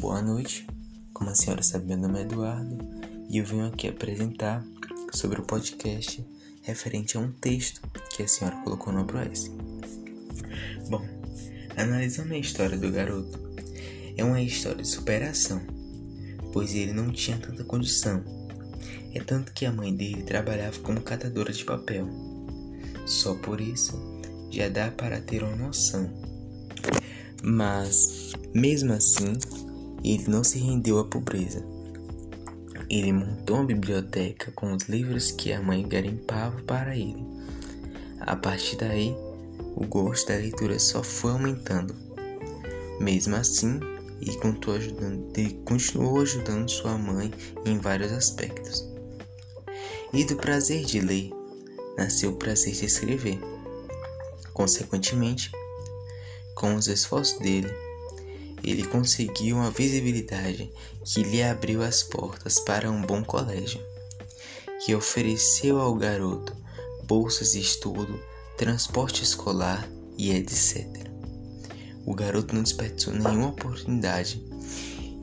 Boa noite, como a senhora sabe, meu nome é Eduardo e eu venho aqui apresentar sobre o podcast referente a um texto que a senhora colocou no AproS. Bom, analisando a história do garoto, é uma história de superação, pois ele não tinha tanta condição. É tanto que a mãe dele trabalhava como catadora de papel. Só por isso já dá para ter uma noção. Mas, mesmo assim, ele não se rendeu à pobreza. Ele montou uma biblioteca com os livros que a mãe garimpava para ele. A partir daí, o gosto da leitura só foi aumentando. Mesmo assim, ele continuou ajudando, ele continuou ajudando sua mãe em vários aspectos. E do prazer de ler, nasceu o prazer de escrever. Consequentemente, com os esforços dele, ele conseguiu uma visibilidade que lhe abriu as portas para um bom colégio, que ofereceu ao garoto bolsas de estudo, transporte escolar e etc. O garoto não desperdiçou nenhuma oportunidade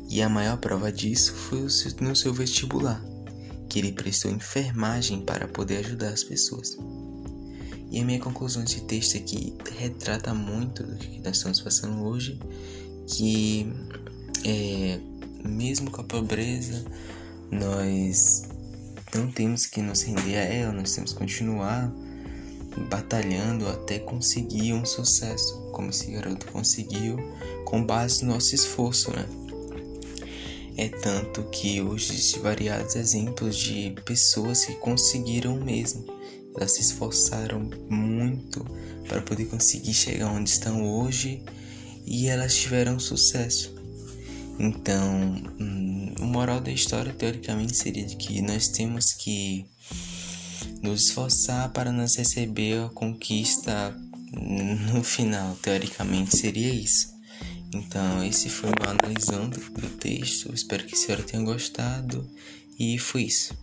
e a maior prova disso foi no seu vestibular, que ele prestou enfermagem para poder ajudar as pessoas. E a minha conclusão desse texto aqui retrata muito do que nós estamos passando hoje, que é, mesmo com a pobreza, nós não temos que nos render a ela, nós temos que continuar batalhando até conseguir um sucesso, como esse garoto conseguiu com base no nosso esforço, né? É tanto que hoje existem variados exemplos de pessoas que conseguiram mesmo elas se esforçaram muito para poder conseguir chegar onde estão hoje e elas tiveram sucesso. Então, hum, o moral da história teoricamente seria de que nós temos que nos esforçar para nos receber a conquista no final, teoricamente seria isso. Então, esse foi o analisando do texto. Espero que a senhora tenha gostado e foi isso.